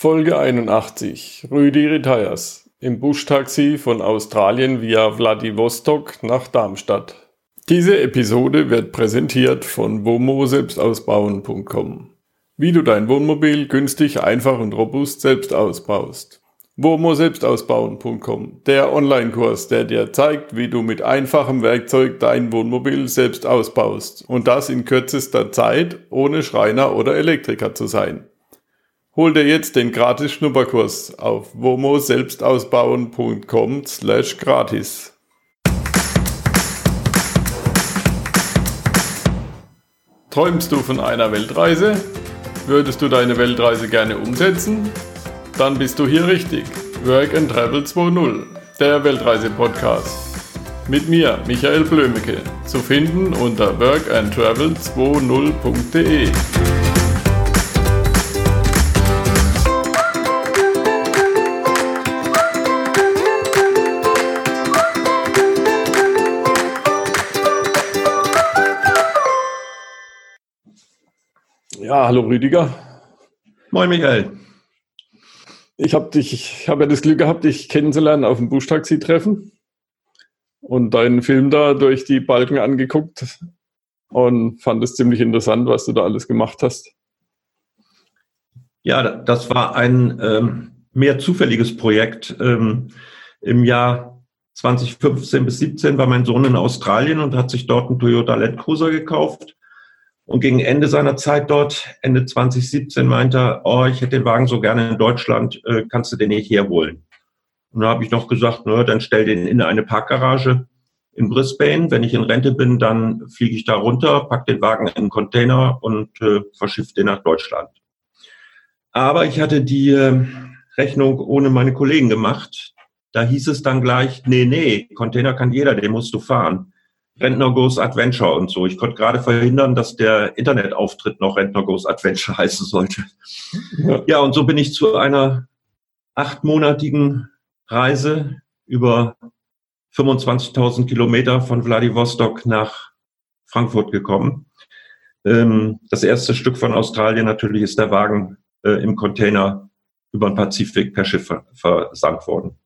Folge 81. Rüdi Retires. Im Buschtaxi von Australien via Vladivostok nach Darmstadt. Diese Episode wird präsentiert von womo-selbstausbauen.com. Wie du dein Wohnmobil günstig, einfach und robust selbst ausbaust. womo-selbstausbauen.com. Der Online-Kurs, der dir zeigt, wie du mit einfachem Werkzeug dein Wohnmobil selbst ausbaust. Und das in kürzester Zeit, ohne Schreiner oder Elektriker zu sein. Hol dir jetzt den gratis Schnupperkurs auf womo-selbstausbauen.com slash gratis. Träumst du von einer Weltreise? Würdest du deine Weltreise gerne umsetzen? Dann bist du hier richtig. Work and Travel 2.0, der Weltreise-Podcast. Mit mir, Michael Blömecke, zu finden unter workandtravel20.de. Ja, hallo Rüdiger. Moin Michael. Ich habe dich, ich habe ja das Glück gehabt, dich kennenzulernen auf dem Buschtaxi-Treffen und deinen Film da durch die Balken angeguckt und fand es ziemlich interessant, was du da alles gemacht hast. Ja, das war ein ähm, mehr zufälliges Projekt. Ähm, Im Jahr 2015 bis 17 war mein Sohn in Australien und hat sich dort einen Toyota Land Cruiser gekauft und gegen Ende seiner Zeit dort, Ende 2017, meinte er, oh, ich hätte den Wagen so gerne in Deutschland, äh, kannst du den nicht herholen? Und da habe ich noch gesagt, na, dann stell den in eine Parkgarage in Brisbane. Wenn ich in Rente bin, dann fliege ich da runter, pack den Wagen in einen Container und äh, verschiffe den nach Deutschland. Aber ich hatte die äh, Rechnung ohne meine Kollegen gemacht. Da hieß es dann gleich, nee, nee, Container kann jeder, den musst du fahren. Rentner Goes Adventure und so. Ich konnte gerade verhindern, dass der Internetauftritt noch Rentner Goes Adventure heißen sollte. Ja. ja, und so bin ich zu einer achtmonatigen Reise über 25.000 Kilometer von Vladivostok nach Frankfurt gekommen. Ähm, das erste Stück von Australien natürlich ist der Wagen äh, im Container über den Pazifik per Schiff versandt worden.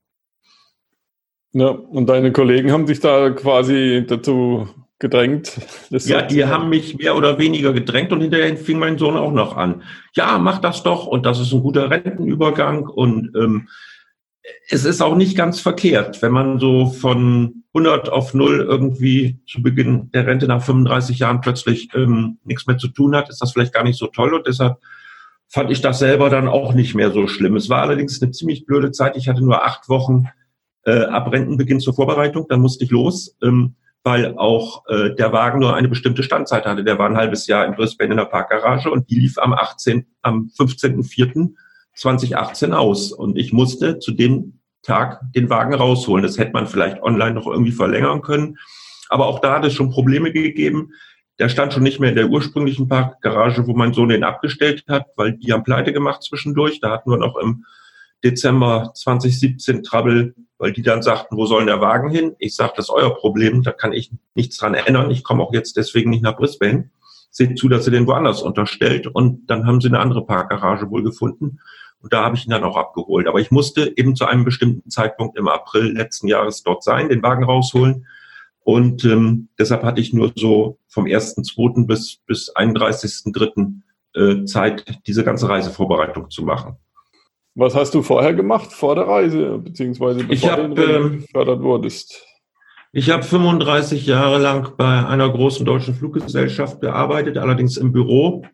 Ja, und deine Kollegen haben sich da quasi dazu gedrängt. ja, die haben mich mehr oder weniger gedrängt und hinterher fing mein Sohn auch noch an. Ja, mach das doch und das ist ein guter Rentenübergang und ähm, es ist auch nicht ganz verkehrt, wenn man so von 100 auf 0 irgendwie zu Beginn der Rente nach 35 Jahren plötzlich ähm, nichts mehr zu tun hat, ist das vielleicht gar nicht so toll und deshalb fand ich das selber dann auch nicht mehr so schlimm. Es war allerdings eine ziemlich blöde Zeit. Ich hatte nur acht Wochen äh, ab Rentenbeginn zur Vorbereitung, dann musste ich los, ähm, weil auch äh, der Wagen nur eine bestimmte Standzeit hatte. Der war ein halbes Jahr in Brisbane in der Parkgarage und die lief am 18., am 15.04.2018 aus. Und ich musste zu dem Tag den Wagen rausholen. Das hätte man vielleicht online noch irgendwie verlängern können. Aber auch da hat es schon Probleme gegeben. Der stand schon nicht mehr in der ursprünglichen Parkgarage, wo mein Sohn den abgestellt hat, weil die haben pleite gemacht zwischendurch. Da hatten wir noch im Dezember 2017 Trouble, weil die dann sagten, wo soll der Wagen hin? Ich sage, das ist euer Problem, da kann ich nichts dran ändern. Ich komme auch jetzt deswegen nicht nach Brisbane. Seht zu, dass ihr den woanders unterstellt. Und dann haben sie eine andere Parkgarage wohl gefunden. Und da habe ich ihn dann auch abgeholt. Aber ich musste eben zu einem bestimmten Zeitpunkt im April letzten Jahres dort sein, den Wagen rausholen. Und ähm, deshalb hatte ich nur so vom 1.2. bis, bis 31.3. Äh, Zeit, diese ganze Reisevorbereitung zu machen. Was hast du vorher gemacht, vor der Reise, beziehungsweise bevor hab, du ähm, gefördert wurdest? Ich habe 35 Jahre lang bei einer großen deutschen Fluggesellschaft gearbeitet, allerdings im Büro.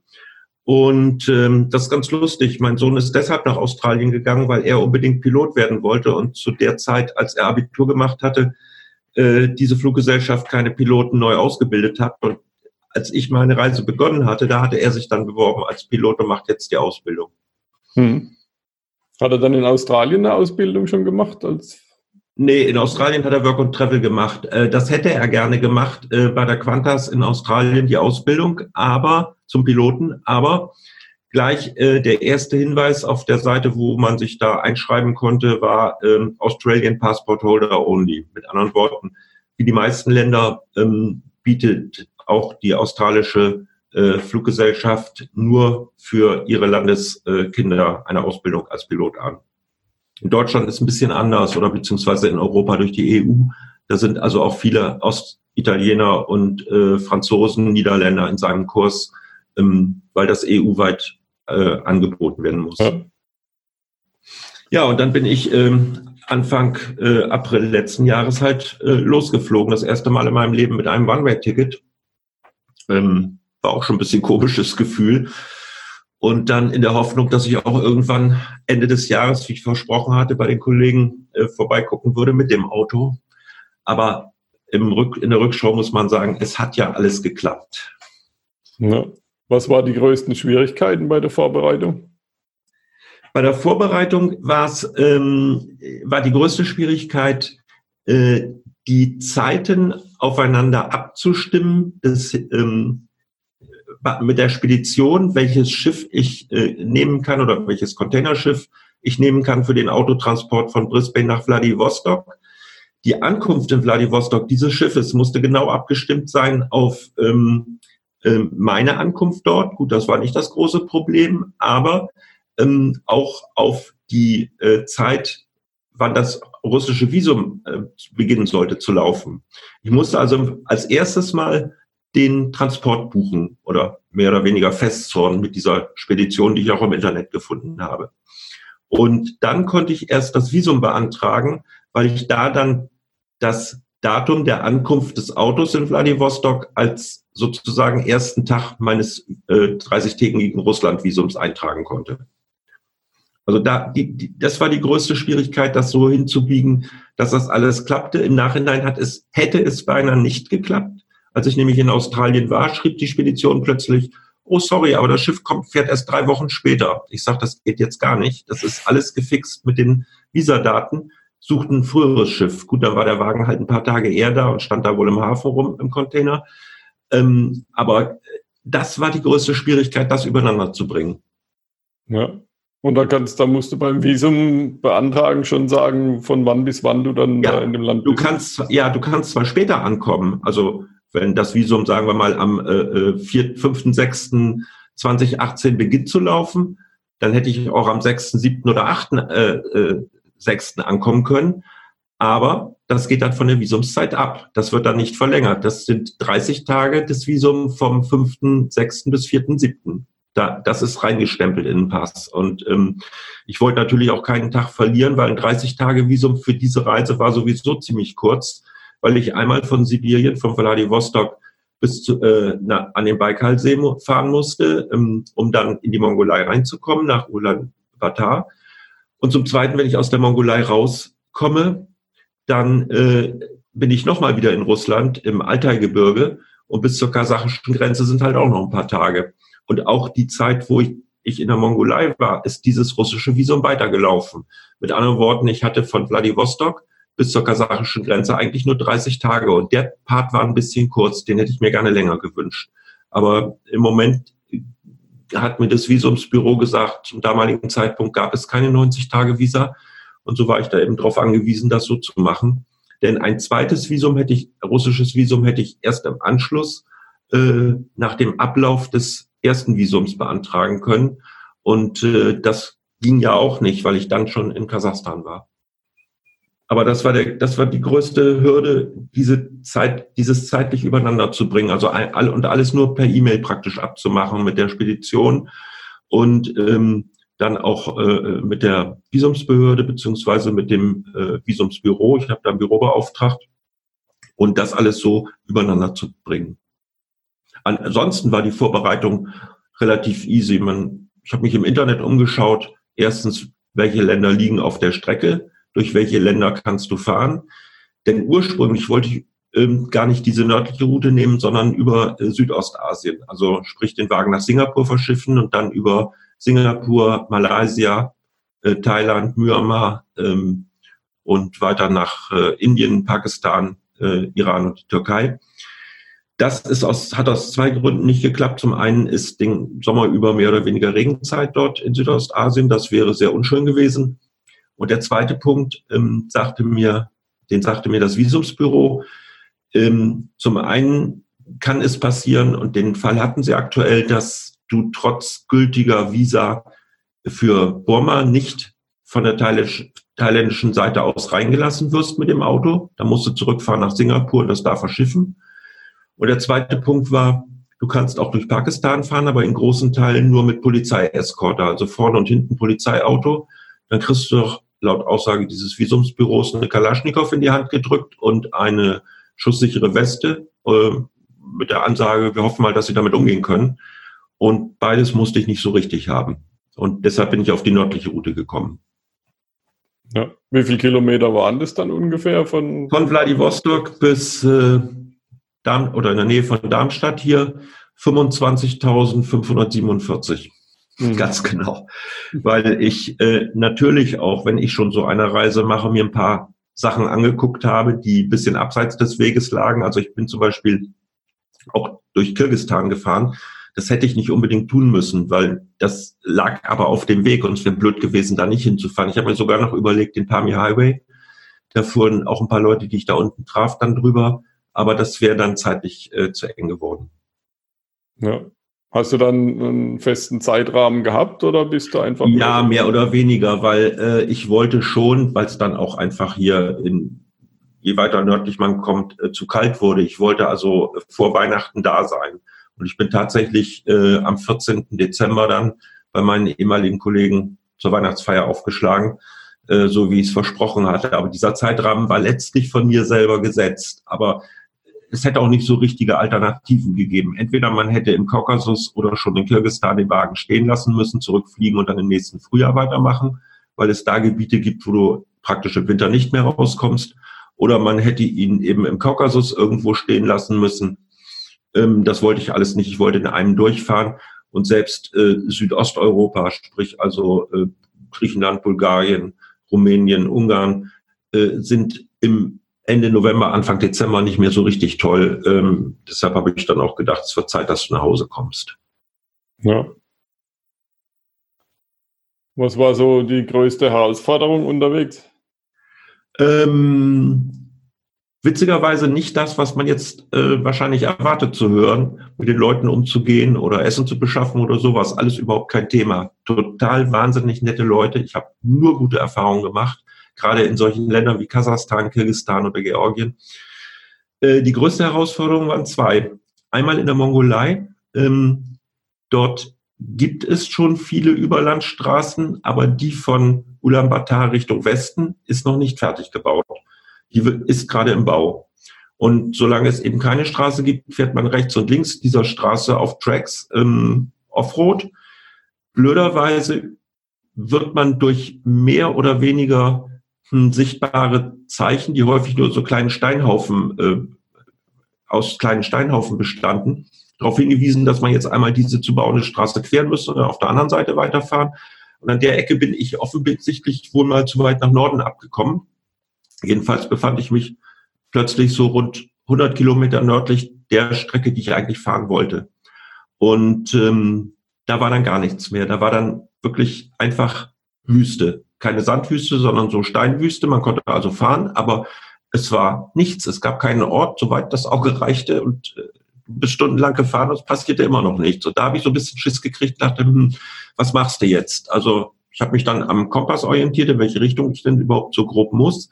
Und ähm, das ist ganz lustig. Mein Sohn ist deshalb nach Australien gegangen, weil er unbedingt Pilot werden wollte und zu der Zeit, als er Abitur gemacht hatte, äh, diese Fluggesellschaft keine Piloten neu ausgebildet hat. Und als ich meine Reise begonnen hatte, da hatte er sich dann beworben als Pilot und macht jetzt die Ausbildung. Hm. Hat er dann in Australien eine Ausbildung schon gemacht? Als nee, in Australien hat er Work and Travel gemacht. Äh, das hätte er gerne gemacht äh, bei der Qantas in Australien, die Ausbildung, aber zum Piloten. Aber gleich äh, der erste Hinweis auf der Seite, wo man sich da einschreiben konnte, war ähm, Australian Passport Holder Only. Mit anderen Worten, wie die meisten Länder ähm, bietet auch die australische äh, Fluggesellschaft nur für ihre Landeskinder eine Ausbildung als Pilot an. In Deutschland ist ein bisschen anders oder beziehungsweise in Europa durch die EU. Da sind also auch viele Ostitaliener und äh, Franzosen, Niederländer in seinem Kurs, ähm, weil das EU-weit äh, angeboten werden muss. Ja. ja, und dann bin ich ähm, Anfang äh, April letzten Jahres halt äh, losgeflogen. Das erste Mal in meinem Leben mit einem One-Way-Ticket. Ähm, war auch schon ein bisschen komisches Gefühl. Und dann in der Hoffnung, dass ich auch irgendwann Ende des Jahres, wie ich versprochen hatte, bei den Kollegen äh, vorbeigucken würde mit dem Auto. Aber im Rück, in der Rückschau muss man sagen, es hat ja alles geklappt. Ja. Was waren die größten Schwierigkeiten bei der Vorbereitung? Bei der Vorbereitung ähm, war die größte Schwierigkeit, äh, die Zeiten aufeinander abzustimmen, das, ähm, mit der Spedition, welches Schiff ich äh, nehmen kann oder welches Containerschiff ich nehmen kann für den Autotransport von Brisbane nach Vladivostok. Die Ankunft in Vladivostok dieses Schiffes musste genau abgestimmt sein auf ähm, äh, meine Ankunft dort. Gut, das war nicht das große Problem, aber ähm, auch auf die äh, Zeit, wann das russische Visum äh, beginnen sollte zu laufen. Ich musste also als erstes mal den Transport buchen oder mehr oder weniger festzorn mit dieser Spedition, die ich auch im Internet gefunden habe. Und dann konnte ich erst das Visum beantragen, weil ich da dann das Datum der Ankunft des Autos in Vladivostok als sozusagen ersten Tag meines äh, 30-tägigen Russland-Visums eintragen konnte. Also da, die, die, das war die größte Schwierigkeit, das so hinzubiegen, dass das alles klappte. Im Nachhinein hat es, hätte es beinahe nicht geklappt. Als ich nämlich in Australien war, schrieb die Spedition plötzlich, oh sorry, aber das Schiff kommt, fährt erst drei Wochen später. Ich sage, das geht jetzt gar nicht. Das ist alles gefixt mit den Visadaten. Sucht ein früheres Schiff. Gut, dann war der Wagen halt ein paar Tage eher da und stand da wohl im Hafen rum im Container. Ähm, aber das war die größte Schwierigkeit, das übereinander zu bringen. Ja. Und da kannst, da musst du beim Visum beantragen schon sagen, von wann bis wann du dann ja, in dem Land bist. Du kannst, ja, du kannst zwar später ankommen, also wenn das Visum, sagen wir mal, am äh, 4., 5., 6. 2018 beginnt zu laufen, dann hätte ich auch am 6., 7. oder 8. Äh, äh, 6. ankommen können. Aber das geht dann von der Visumszeit ab. Das wird dann nicht verlängert. Das sind 30 Tage des Visums vom 5., 6. bis 4., 7. Da, das ist reingestempelt in den Pass. Und ähm, ich wollte natürlich auch keinen Tag verlieren, weil ein 30-Tage-Visum für diese Reise war sowieso ziemlich kurz, weil ich einmal von Sibirien, von Vladivostok bis zu, äh, na, an den Baikalsee fahren musste, ähm, um dann in die Mongolei reinzukommen, nach Ulaanbaatar. Und zum Zweiten, wenn ich aus der Mongolei rauskomme, dann äh, bin ich nochmal wieder in Russland im Altaigebirge und bis zur kasachischen Grenze sind halt auch noch ein paar Tage. Und auch die Zeit, wo ich, ich in der Mongolei war, ist dieses russische Visum weitergelaufen. Mit anderen Worten, ich hatte von Vladivostok bis zur kasachischen Grenze eigentlich nur 30 Tage. Und der Part war ein bisschen kurz, den hätte ich mir gerne länger gewünscht. Aber im Moment hat mir das Visumsbüro gesagt, zum damaligen Zeitpunkt gab es keine 90-Tage-Visa. Und so war ich da eben darauf angewiesen, das so zu machen. Denn ein zweites Visum hätte ich, russisches Visum hätte ich erst im Anschluss äh, nach dem Ablauf des ersten Visums beantragen können. Und äh, das ging ja auch nicht, weil ich dann schon in Kasachstan war. Aber das war der, das war die größte Hürde, diese Zeit, dieses zeitlich übereinander zu bringen. Also all, und alles nur per E-Mail praktisch abzumachen mit der Spedition und ähm, dann auch äh, mit der Visumsbehörde beziehungsweise mit dem äh, Visumsbüro. Ich habe da ein Büro beauftragt und das alles so übereinander zu bringen. Ansonsten war die Vorbereitung relativ easy. Man, ich habe mich im Internet umgeschaut. Erstens, welche Länder liegen auf der Strecke? Durch welche Länder kannst du fahren? Denn ursprünglich wollte ich ähm, gar nicht diese nördliche Route nehmen, sondern über äh, Südostasien. Also sprich den Wagen nach Singapur verschiffen und dann über Singapur, Malaysia, äh, Thailand, Myanmar ähm, und weiter nach äh, Indien, Pakistan, äh, Iran und Türkei. Das ist aus, hat aus zwei Gründen nicht geklappt. Zum einen ist den Sommer über mehr oder weniger Regenzeit dort in Südostasien. Das wäre sehr unschön gewesen. Und der zweite Punkt ähm, sagte mir, den sagte mir das Visumsbüro. Ähm, zum einen kann es passieren, und den Fall hatten sie aktuell, dass du trotz gültiger Visa für Burma nicht von der thailändischen Seite aus reingelassen wirst mit dem Auto. Da musst du zurückfahren nach Singapur und das da verschiffen. Und der zweite Punkt war, du kannst auch durch Pakistan fahren, aber in großen Teilen nur mit Polizeieskorte, also vorne und hinten Polizeiauto. Dann kriegst du doch laut Aussage dieses Visumsbüros eine Kalaschnikow in die Hand gedrückt und eine schusssichere Weste äh, mit der Ansage, wir hoffen mal, dass sie damit umgehen können. Und beides musste ich nicht so richtig haben. Und deshalb bin ich auf die nördliche Route gekommen. Ja. Wie viele Kilometer waren das dann ungefähr von? Von Vladivostok bis äh, Darm oder in der Nähe von Darmstadt hier 25.547. Mhm. Ganz genau. Weil ich äh, natürlich auch, wenn ich schon so eine Reise mache, mir ein paar Sachen angeguckt habe, die bisschen abseits des Weges lagen. Also ich bin zum Beispiel auch durch Kirgistan gefahren. Das hätte ich nicht unbedingt tun müssen, weil das lag aber auf dem Weg und es wäre blöd gewesen, da nicht hinzufahren. Ich habe mir sogar noch überlegt, den Pamir Highway. Da fuhren auch ein paar Leute, die ich da unten traf, dann drüber. Aber das wäre dann zeitlich äh, zu eng geworden. Ja. Hast du dann einen festen Zeitrahmen gehabt oder bist du einfach? Ja, mehr oder weniger, weil äh, ich wollte schon, weil es dann auch einfach hier in je weiter nördlich man kommt, äh, zu kalt wurde. Ich wollte also vor Weihnachten da sein. Und ich bin tatsächlich äh, am 14. Dezember dann bei meinen ehemaligen Kollegen zur Weihnachtsfeier aufgeschlagen, äh, so wie ich es versprochen hatte. Aber dieser Zeitrahmen war letztlich von mir selber gesetzt. Aber es hätte auch nicht so richtige Alternativen gegeben. Entweder man hätte im Kaukasus oder schon in Kirgistan den Wagen stehen lassen müssen, zurückfliegen und dann im nächsten Frühjahr weitermachen, weil es da Gebiete gibt, wo du praktisch im Winter nicht mehr rauskommst. Oder man hätte ihn eben im Kaukasus irgendwo stehen lassen müssen. Ähm, das wollte ich alles nicht. Ich wollte in einem durchfahren. Und selbst äh, Südosteuropa, sprich also äh, Griechenland, Bulgarien, Rumänien, Ungarn, äh, sind im Ende November, Anfang Dezember nicht mehr so richtig toll. Ähm, deshalb habe ich dann auch gedacht, es wird Zeit, dass du nach Hause kommst. Ja. Was war so die größte Herausforderung unterwegs? Ähm, witzigerweise nicht das, was man jetzt äh, wahrscheinlich erwartet zu hören, mit den Leuten umzugehen oder Essen zu beschaffen oder sowas. Alles überhaupt kein Thema. Total wahnsinnig nette Leute. Ich habe nur gute Erfahrungen gemacht gerade in solchen Ländern wie Kasachstan, Kirgistan oder Georgien. Äh, die größte Herausforderung waren zwei. Einmal in der Mongolei. Ähm, dort gibt es schon viele Überlandstraßen, aber die von Ulaanbaatar Richtung Westen ist noch nicht fertig gebaut. Die ist gerade im Bau. Und solange es eben keine Straße gibt, fährt man rechts und links dieser Straße auf Tracks ähm, Offroad. Blöderweise wird man durch mehr oder weniger sichtbare Zeichen, die häufig nur so kleinen Steinhaufen äh, aus kleinen Steinhaufen bestanden, darauf hingewiesen, dass man jetzt einmal diese zu bauende Straße queren müsste und auf der anderen Seite weiterfahren. Und an der Ecke bin ich offensichtlich wohl mal zu weit nach Norden abgekommen. Jedenfalls befand ich mich plötzlich so rund 100 Kilometer nördlich der Strecke, die ich eigentlich fahren wollte. Und ähm, da war dann gar nichts mehr. Da war dann wirklich einfach Wüste keine Sandwüste, sondern so Steinwüste. Man konnte also fahren, aber es war nichts. Es gab keinen Ort, soweit das Auge reichte und äh, bis stundenlang gefahren und es passierte immer noch nichts. Und da habe ich so ein bisschen Schiss gekriegt, dachte, hm, was machst du jetzt? Also ich habe mich dann am Kompass orientiert, in welche Richtung ich denn überhaupt so grob muss.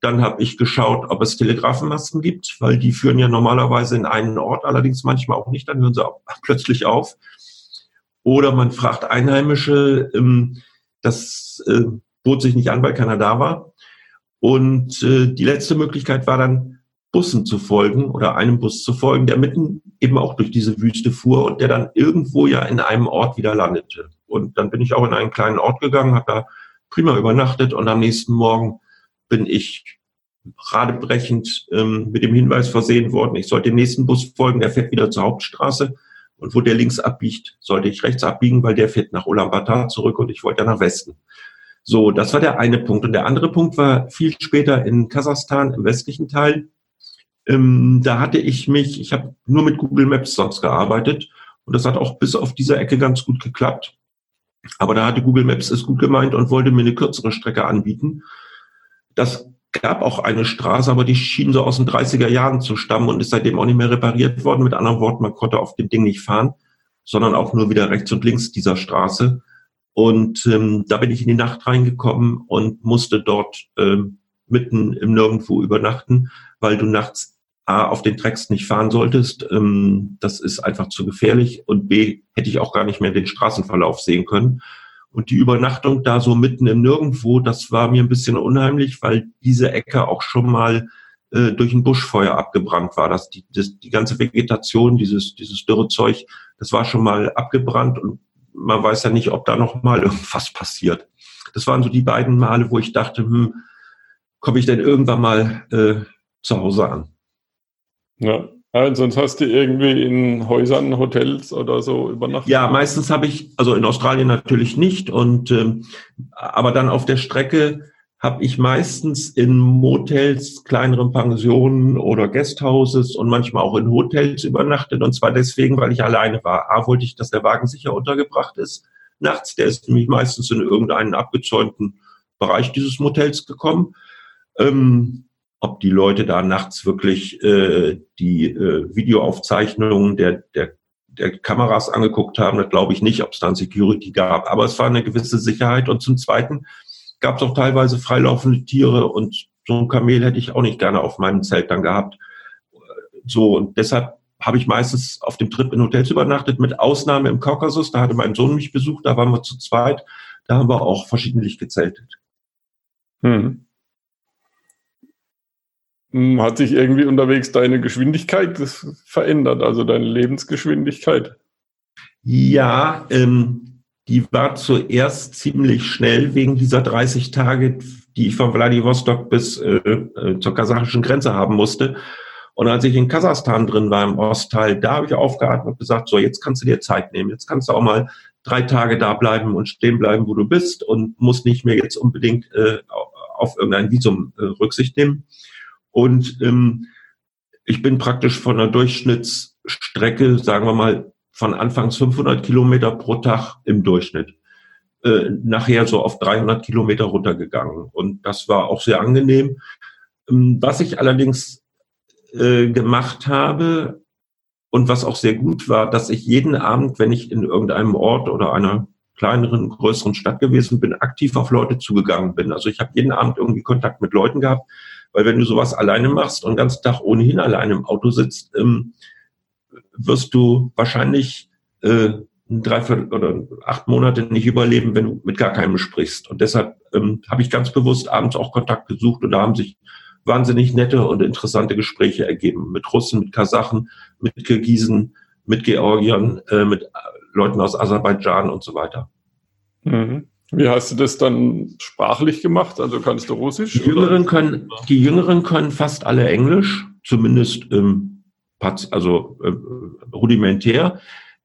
Dann habe ich geschaut, ob es Telegrafenmasten gibt, weil die führen ja normalerweise in einen Ort, allerdings manchmal auch nicht, dann hören sie auch plötzlich auf. Oder man fragt Einheimische, ähm, das äh, bot sich nicht an, weil keiner da war. Und äh, die letzte Möglichkeit war dann, Bussen zu folgen oder einem Bus zu folgen, der mitten eben auch durch diese Wüste fuhr und der dann irgendwo ja in einem Ort wieder landete. Und dann bin ich auch in einen kleinen Ort gegangen, habe da prima übernachtet und am nächsten Morgen bin ich radebrechend ähm, mit dem Hinweis versehen worden, ich sollte dem nächsten Bus folgen, der fährt wieder zur Hauptstraße. Und wo der links abbiegt, sollte ich rechts abbiegen, weil der fährt nach Ulaanbaatar zurück und ich wollte ja nach Westen. So, das war der eine Punkt. Und der andere Punkt war viel später in Kasachstan, im westlichen Teil. Ähm, da hatte ich mich, ich habe nur mit Google Maps sonst gearbeitet und das hat auch bis auf diese Ecke ganz gut geklappt. Aber da hatte Google Maps es gut gemeint und wollte mir eine kürzere Strecke anbieten. Das gab auch eine Straße, aber die schien so aus den 30er Jahren zu stammen und ist seitdem auch nicht mehr repariert worden. Mit anderen Worten, man konnte auf dem Ding nicht fahren, sondern auch nur wieder rechts und links dieser Straße. Und ähm, da bin ich in die Nacht reingekommen und musste dort ähm, mitten im Nirgendwo übernachten, weil du nachts A, auf den Tracks nicht fahren solltest. Ähm, das ist einfach zu gefährlich. Und B, hätte ich auch gar nicht mehr den Straßenverlauf sehen können. Und die Übernachtung da so mitten im Nirgendwo, das war mir ein bisschen unheimlich, weil diese Ecke auch schon mal äh, durch ein Buschfeuer abgebrannt war. Das, die, das, die ganze Vegetation, dieses, dieses dürre Zeug, das war schon mal abgebrannt und man weiß ja nicht, ob da noch mal irgendwas passiert. Das waren so die beiden Male, wo ich dachte, hm, komme ich denn irgendwann mal äh, zu Hause an? Ja. Ja, sonst hast du irgendwie in Häusern, Hotels oder so übernachtet. Ja, meistens habe ich, also in Australien natürlich nicht, und ähm, aber dann auf der Strecke habe ich meistens in Motels, kleineren Pensionen oder Guesthouses und manchmal auch in Hotels übernachtet. Und zwar deswegen, weil ich alleine war. A, wollte ich, dass der Wagen sicher untergebracht ist. Nachts, der ist nämlich meistens in irgendeinen abgezäunten Bereich dieses Motels gekommen. Ähm, ob die Leute da nachts wirklich äh, die äh, Videoaufzeichnungen der, der, der Kameras angeguckt haben, das glaube ich nicht, ob es dann Security gab. Aber es war eine gewisse Sicherheit. Und zum Zweiten, gab es auch teilweise freilaufende Tiere und so ein Kamel hätte ich auch nicht gerne auf meinem Zelt dann gehabt. So, und deshalb habe ich meistens auf dem Trip in Hotels übernachtet, mit Ausnahme im Kaukasus. Da hatte mein Sohn mich besucht, da waren wir zu zweit. Da haben wir auch verschiedentlich gezeltet. Hm. Hm hat sich irgendwie unterwegs deine Geschwindigkeit verändert, also deine Lebensgeschwindigkeit? Ja, ähm, die war zuerst ziemlich schnell wegen dieser 30 Tage, die ich von Vladivostok bis äh, äh, zur kasachischen Grenze haben musste. Und als ich in Kasachstan drin war, im Ostteil, da habe ich aufgeatmet und gesagt, so, jetzt kannst du dir Zeit nehmen. Jetzt kannst du auch mal drei Tage da bleiben und stehen bleiben, wo du bist und musst nicht mehr jetzt unbedingt äh, auf irgendein Visum äh, Rücksicht nehmen. Und ähm, ich bin praktisch von einer Durchschnittsstrecke, sagen wir mal, von anfangs 500 Kilometer pro Tag im Durchschnitt, äh, nachher so auf 300 Kilometer runtergegangen. Und das war auch sehr angenehm. Ähm, was ich allerdings äh, gemacht habe und was auch sehr gut war, dass ich jeden Abend, wenn ich in irgendeinem Ort oder einer kleineren, größeren Stadt gewesen bin, aktiv auf Leute zugegangen bin. Also ich habe jeden Abend irgendwie Kontakt mit Leuten gehabt, weil wenn du sowas alleine machst und den ganzen Tag ohnehin alleine im Auto sitzt, ähm, wirst du wahrscheinlich äh, drei oder acht Monate nicht überleben, wenn du mit gar keinem sprichst. Und deshalb ähm, habe ich ganz bewusst abends auch Kontakt gesucht und da haben sich wahnsinnig nette und interessante Gespräche ergeben. Mit Russen, mit Kasachen, mit Kirgisen, mit Georgiern, äh, mit Leuten aus Aserbaidschan und so weiter. Mhm. Wie hast du das dann sprachlich gemacht? Also kannst du Russisch? Die Jüngeren, können, die Jüngeren können fast alle Englisch, zumindest ähm, also äh, rudimentär.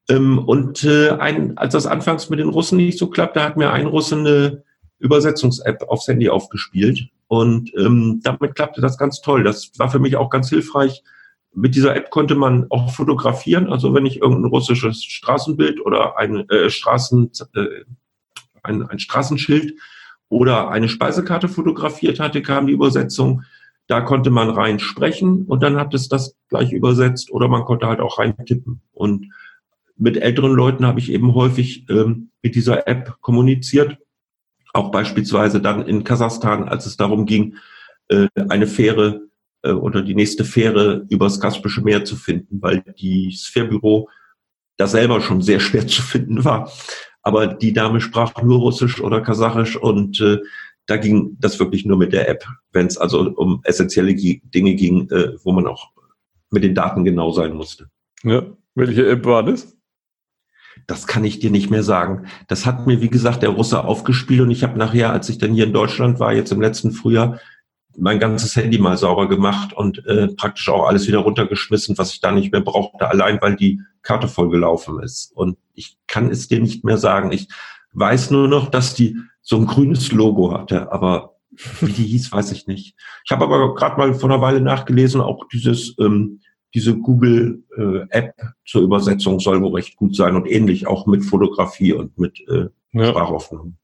Ähm, und äh, ein, als das anfangs mit den Russen nicht so klappte, hat mir ein Russe eine Übersetzungs-App aufs Handy aufgespielt. Und ähm, damit klappte das ganz toll. Das war für mich auch ganz hilfreich. Mit dieser App konnte man auch fotografieren. Also wenn ich irgendein russisches Straßenbild oder ein äh, Straßen, äh, ein, ein Straßenschild oder eine Speisekarte fotografiert hatte, kam die Übersetzung da konnte man rein sprechen und dann hat es das gleich übersetzt oder man konnte halt auch rein tippen. Und mit älteren Leuten habe ich eben häufig ähm, mit dieser App kommuniziert. Auch beispielsweise dann in Kasachstan, als es darum ging, äh, eine Fähre äh, oder die nächste Fähre übers Kaspische Meer zu finden, weil die Fährbüro da selber schon sehr schwer zu finden war. Aber die Dame sprach nur Russisch oder Kasachisch und äh, da ging das wirklich nur mit der App, wenn es also um essentielle Dinge ging, äh, wo man auch mit den Daten genau sein musste. Ja, welche App war das? Das kann ich dir nicht mehr sagen. Das hat mir, wie gesagt, der Russe aufgespielt und ich habe nachher, als ich dann hier in Deutschland war, jetzt im letzten Frühjahr, mein ganzes Handy mal sauber gemacht und äh, praktisch auch alles wieder runtergeschmissen, was ich da nicht mehr brauchte, allein weil die Karte vollgelaufen ist. Und ich kann es dir nicht mehr sagen. Ich weiß nur noch, dass die so ein grünes Logo hatte, aber wie die hieß, weiß ich nicht. Ich habe aber gerade mal vor einer Weile nachgelesen, auch dieses ähm, diese Google äh, App zur Übersetzung soll wohl recht gut sein und ähnlich auch mit Fotografie und mit äh, ja. Sprachaufnahmen.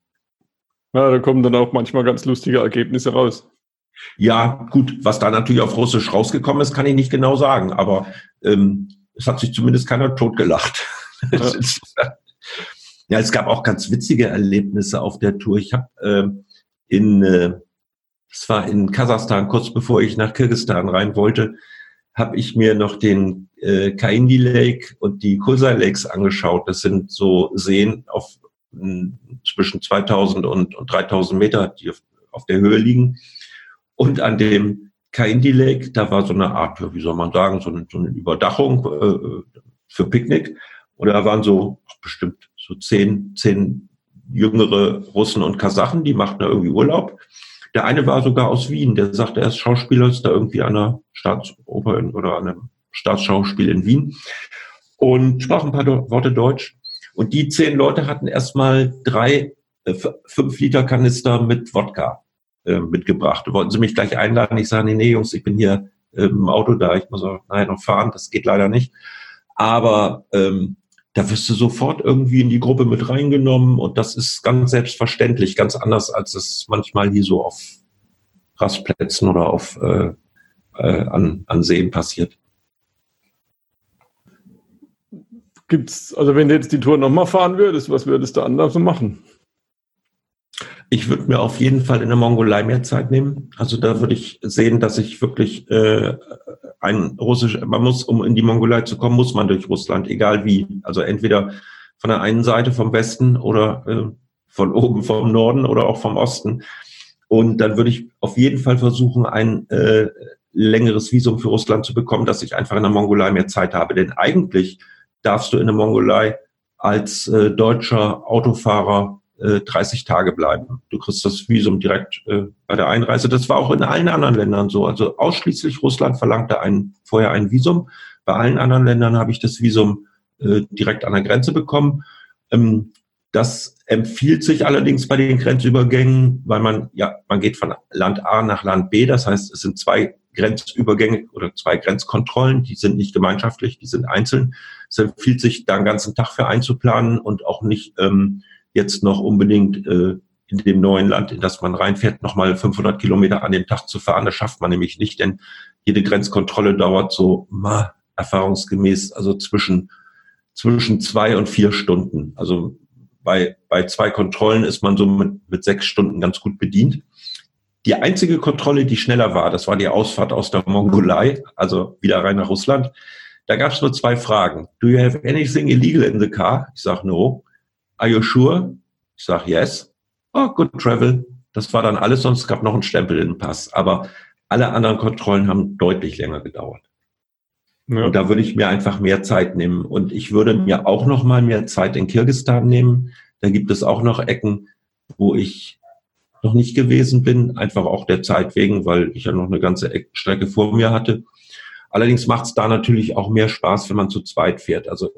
Ja, da kommen dann auch manchmal ganz lustige Ergebnisse raus. Ja, gut, was da natürlich auf Russisch rausgekommen ist, kann ich nicht genau sagen, aber ähm, es hat sich zumindest keiner totgelacht. Ja. ja, es gab auch ganz witzige Erlebnisse auf der Tour. Ich habe äh, in, äh, es war in Kasachstan, kurz bevor ich nach Kirgistan rein wollte, habe ich mir noch den äh, Kaindi Lake und die Kulsai Lakes angeschaut. Das sind so Seen auf zwischen 2000 und, und 3000 Meter, die auf, auf der Höhe liegen. Und an dem Kaindi Lake, da war so eine Art, wie soll man sagen, so eine, so eine Überdachung äh, für Picknick. Und da waren so bestimmt so zehn, zehn jüngere Russen und Kasachen, die machten da irgendwie Urlaub. Der eine war sogar aus Wien, der sagte, er ist Schauspieler, ist da irgendwie an einer Staatsoper in, oder an einem Staatsschauspiel in Wien und sprach ein paar Worte Deutsch. Und die zehn Leute hatten erstmal drei, äh, fünf Liter Kanister mit Wodka äh, mitgebracht. Wollten sie mich gleich einladen? Ich sage, nee, nee, Jungs, ich bin hier äh, im Auto da, ich muss auch nachher noch fahren, das geht leider nicht. Aber ähm, da wirst du sofort irgendwie in die Gruppe mit reingenommen und das ist ganz selbstverständlich, ganz anders, als es manchmal hier so auf Rastplätzen oder auf äh, äh, an, an Seen passiert. Gibt's, also wenn du jetzt die Tour nochmal fahren würdest, was würdest du anders machen? Ich würde mir auf jeden Fall in der Mongolei mehr Zeit nehmen. Also da würde ich sehen, dass ich wirklich äh, ein russisch, man muss, um in die Mongolei zu kommen, muss man durch Russland, egal wie. Also entweder von der einen Seite vom Westen oder äh, von oben vom Norden oder auch vom Osten. Und dann würde ich auf jeden Fall versuchen, ein äh, längeres Visum für Russland zu bekommen, dass ich einfach in der Mongolei mehr Zeit habe. Denn eigentlich darfst du in der Mongolei als äh, deutscher Autofahrer äh, 30 Tage bleiben. Du kriegst das Visum direkt äh, bei der Einreise. Das war auch in allen anderen Ländern so. Also ausschließlich Russland verlangte ein, vorher ein Visum. Bei allen anderen Ländern habe ich das Visum äh, direkt an der Grenze bekommen. Ähm, das empfiehlt sich allerdings bei den Grenzübergängen, weil man, ja, man geht von Land A nach Land B. Das heißt, es sind zwei Grenzübergänge oder zwei Grenzkontrollen. Die sind nicht gemeinschaftlich, die sind einzeln. Es empfiehlt sich, da einen ganzen Tag für einzuplanen und auch nicht ähm, jetzt noch unbedingt äh, in dem neuen Land, in das man reinfährt, nochmal 500 Kilometer an dem Tag zu fahren. Das schafft man nämlich nicht, denn jede Grenzkontrolle dauert so ma, erfahrungsgemäß also zwischen zwischen zwei und vier Stunden. Also bei, bei zwei Kontrollen ist man so mit, mit sechs Stunden ganz gut bedient. Die einzige Kontrolle, die schneller war, das war die Ausfahrt aus der Mongolei, also wieder rein nach Russland. Da gab es nur zwei Fragen. Do you have anything illegal in the car? Ich sage no. Are you sure? Ich sage yes. Oh, good travel. Das war dann alles, sonst gab noch einen Stempel in den Pass. Aber alle anderen Kontrollen haben deutlich länger gedauert. Ja. Und da würde ich mir einfach mehr Zeit nehmen. Und ich würde mir auch noch mal mehr Zeit in Kirgistan nehmen. Da gibt es auch noch Ecken, wo ich noch nicht gewesen bin, einfach auch der Zeit wegen, weil ich ja noch eine ganze Strecke vor mir hatte. Allerdings macht es da natürlich auch mehr Spaß, wenn man zu zweit fährt. Also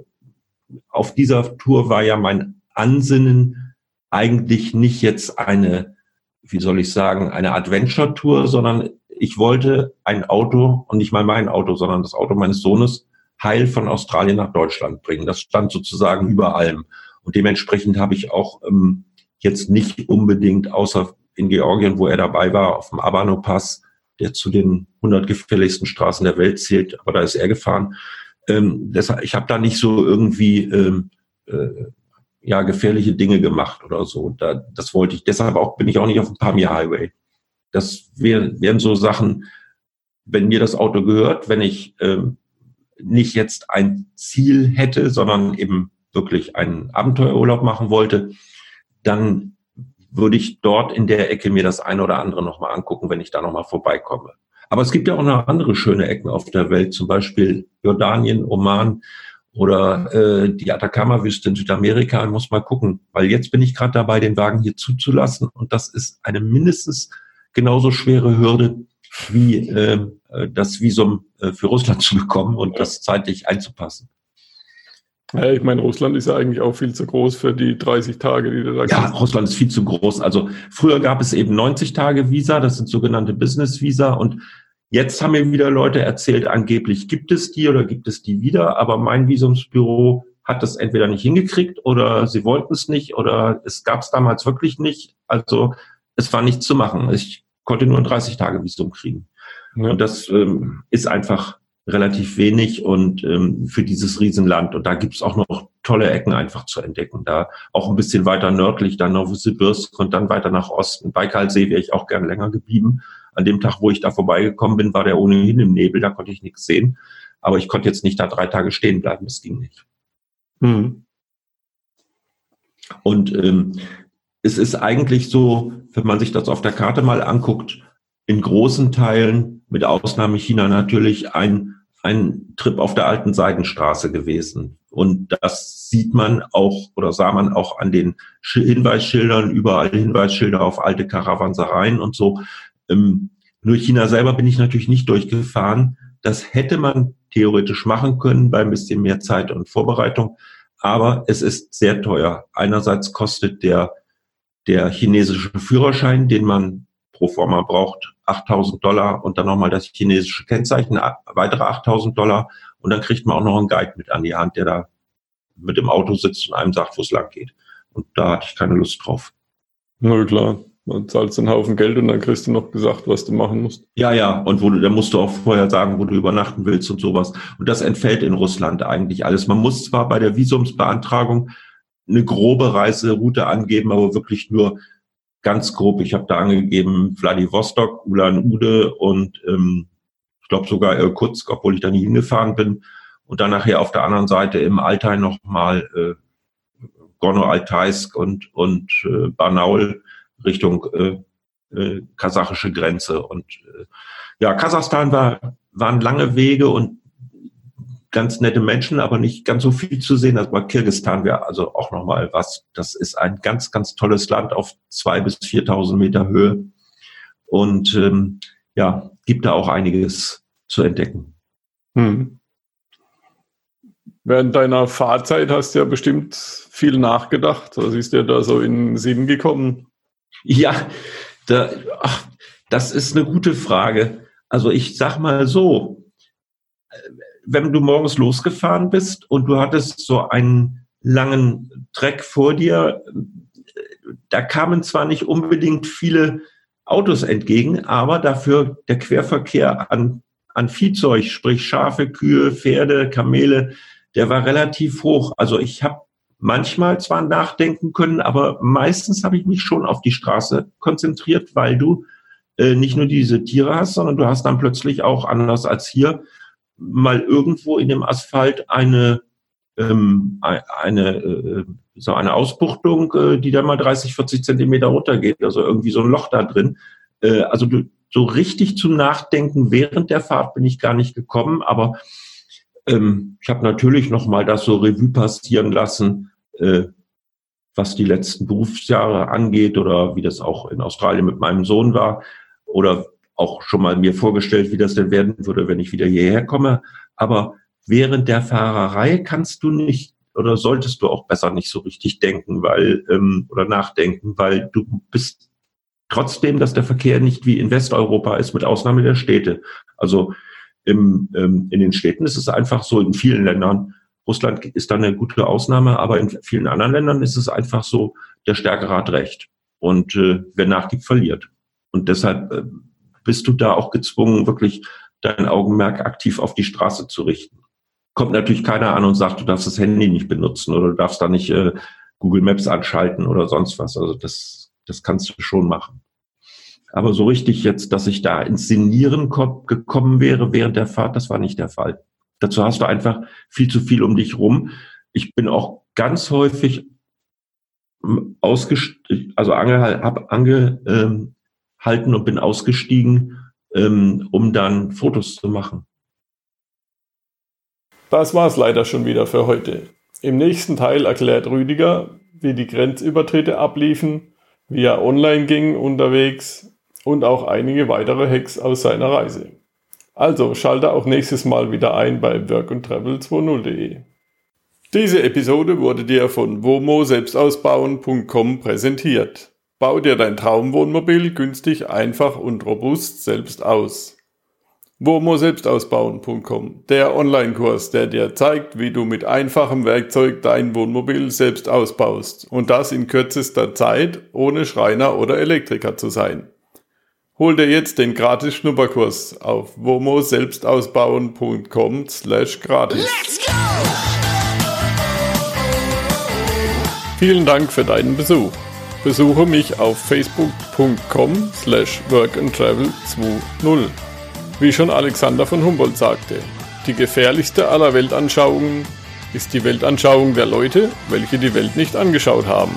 auf dieser Tour war ja mein Ansinnen eigentlich nicht jetzt eine, wie soll ich sagen, eine Adventure-Tour, sondern ich wollte ein Auto und nicht mal mein Auto, sondern das Auto meines Sohnes heil von Australien nach Deutschland bringen. Das stand sozusagen über allem. Und dementsprechend habe ich auch ähm, jetzt nicht unbedingt, außer in Georgien, wo er dabei war, auf dem Abano-Pass, der zu den 100 gefährlichsten Straßen der Welt zählt, aber da ist er gefahren. Ähm, deshalb, ich habe da nicht so irgendwie ähm, äh, ja gefährliche Dinge gemacht oder so. Da, das wollte ich. Deshalb auch bin ich auch nicht auf dem Pamir Highway. Das wär, wären so Sachen, wenn mir das Auto gehört, wenn ich ähm, nicht jetzt ein Ziel hätte, sondern eben wirklich einen Abenteuerurlaub machen wollte, dann würde ich dort in der Ecke mir das eine oder andere nochmal angucken, wenn ich da nochmal vorbeikomme. Aber es gibt ja auch noch andere schöne Ecken auf der Welt, zum Beispiel Jordanien, Oman oder äh, die Atacama-Wüste in Südamerika. Ich muss mal gucken, weil jetzt bin ich gerade dabei, den Wagen hier zuzulassen und das ist eine mindestens genauso schwere Hürde wie äh, das Visum äh, für Russland zu bekommen und das zeitlich einzupassen. Ja, ich meine, Russland ist ja eigentlich auch viel zu groß für die 30 Tage, die du da Ja, kannst. Russland ist viel zu groß. Also früher gab es eben 90 Tage Visa, das sind sogenannte Business Visa und Jetzt haben mir wieder Leute erzählt, angeblich gibt es die oder gibt es die wieder, aber mein Visumsbüro hat das entweder nicht hingekriegt oder sie wollten es nicht oder es gab es damals wirklich nicht. Also es war nichts zu machen. Ich konnte nur ein 30-Tage-Visum kriegen. Ja. Und das ähm, ist einfach relativ wenig und ähm, für dieses Riesenland. Und da gibt's auch noch tolle Ecken einfach zu entdecken. Da auch ein bisschen weiter nördlich, dann Novosibirsk und dann weiter nach Osten. Baikalsee wäre ich auch gern länger geblieben. An dem Tag, wo ich da vorbeigekommen bin, war der ohnehin im Nebel, da konnte ich nichts sehen. Aber ich konnte jetzt nicht da drei Tage stehen bleiben, das ging nicht. Hm. Und ähm, es ist eigentlich so, wenn man sich das auf der Karte mal anguckt, in großen Teilen, mit Ausnahme China natürlich, ein, ein Trip auf der alten Seidenstraße gewesen. Und das sieht man auch oder sah man auch an den Hinweisschildern, überall Hinweisschilder auf alte Karawansereien und so. Ähm, nur China selber bin ich natürlich nicht durchgefahren. Das hätte man theoretisch machen können bei ein bisschen mehr Zeit und Vorbereitung. Aber es ist sehr teuer. Einerseits kostet der, der chinesische Führerschein, den man pro forma braucht, 8000 Dollar und dann nochmal das chinesische Kennzeichen, weitere 8000 Dollar. Und dann kriegt man auch noch einen Guide mit an die Hand, der da mit dem Auto sitzt und einem sagt, wo es lang geht. Und da hatte ich keine Lust drauf. Na klar. Man zahlst einen Haufen Geld und dann kriegst du noch gesagt, was du machen musst. Ja, ja. Und wo du, da musst du auch vorher sagen, wo du übernachten willst und sowas. Und das entfällt in Russland eigentlich alles. Man muss zwar bei der Visumsbeantragung eine grobe Reiseroute angeben, aber wirklich nur ganz grob. Ich habe da angegeben Vladivostok, Ulan-Ude und ähm, ich glaube sogar Irkutsk, obwohl ich da nie hingefahren bin. Und dann nachher auf der anderen Seite im Altai nochmal äh, Gorno-Altaisk und, und äh, Barnaul Richtung äh, äh, kasachische Grenze. Und äh, ja, Kasachstan war, waren lange Wege und ganz nette Menschen, aber nicht ganz so viel zu sehen. Also Kirgistan wäre also auch nochmal was. Das ist ein ganz, ganz tolles Land auf zwei bis 4.000 Meter Höhe. Und ähm, ja, gibt da auch einiges zu entdecken. Hm. Während deiner Fahrzeit hast du ja bestimmt viel nachgedacht. Was ist dir da so in den Sinn gekommen? Ja, da, ach, das ist eine gute Frage. Also ich sag mal so, wenn du morgens losgefahren bist und du hattest so einen langen Treck vor dir, da kamen zwar nicht unbedingt viele Autos entgegen, aber dafür der Querverkehr an, an Viehzeug, sprich Schafe, Kühe, Pferde, Kamele, der war relativ hoch. Also ich habe manchmal zwar nachdenken können, aber meistens habe ich mich schon auf die Straße konzentriert, weil du äh, nicht nur diese Tiere hast, sondern du hast dann plötzlich auch anders als hier mal irgendwo in dem Asphalt eine ähm, eine äh, so eine Ausbuchtung, äh, die da mal 30, 40 Zentimeter runtergeht, also irgendwie so ein Loch da drin. Äh, also du, so richtig zum Nachdenken während der Fahrt bin ich gar nicht gekommen, aber ähm, ich habe natürlich noch mal das so Revue passieren lassen, äh, was die letzten Berufsjahre angeht oder wie das auch in Australien mit meinem Sohn war oder auch schon mal mir vorgestellt, wie das denn werden würde, wenn ich wieder hierher komme. Aber während der Fahrerei kannst du nicht oder solltest du auch besser nicht so richtig denken, weil ähm, oder nachdenken, weil du bist trotzdem, dass der Verkehr nicht wie in Westeuropa ist, mit Ausnahme der Städte. Also im, ähm, in den Städten ist es einfach so, in vielen Ländern, Russland ist da eine gute Ausnahme, aber in vielen anderen Ländern ist es einfach so, der Stärkere hat Recht. Und äh, wer nachgibt, verliert. Und deshalb äh, bist du da auch gezwungen, wirklich dein Augenmerk aktiv auf die Straße zu richten. Kommt natürlich keiner an und sagt, du darfst das Handy nicht benutzen oder du darfst da nicht äh, Google Maps anschalten oder sonst was. Also das, das kannst du schon machen. Aber so richtig jetzt, dass ich da ins Sinnieren gekommen wäre während der Fahrt, das war nicht der Fall. Dazu hast du einfach viel zu viel um dich rum. Ich bin auch ganz häufig ausgestiegen, also angehalten, hab angehalten und bin ausgestiegen, ähm, um dann Fotos zu machen. Das war's leider schon wieder für heute. Im nächsten Teil erklärt Rüdiger, wie die Grenzübertritte abliefen, wie er online ging unterwegs und auch einige weitere Hacks aus seiner Reise. Also schalte auch nächstes Mal wieder ein bei workandtravel20.de. Diese Episode wurde dir von womo-selbstausbauen.com präsentiert. Bau dir dein Traumwohnmobil günstig, einfach und robust selbst aus. womo-selbstausbauen.com, der Online-Kurs, der dir zeigt, wie du mit einfachem Werkzeug dein Wohnmobil selbst ausbaust und das in kürzester Zeit, ohne Schreiner oder Elektriker zu sein. Hol dir jetzt den gratis Schnupperkurs auf womoselbstausbauen.com slash gratis. Vielen Dank für deinen Besuch. Besuche mich auf facebook.com slash workandtravel20. Wie schon Alexander von Humboldt sagte, die gefährlichste aller Weltanschauungen ist die Weltanschauung der Leute, welche die Welt nicht angeschaut haben.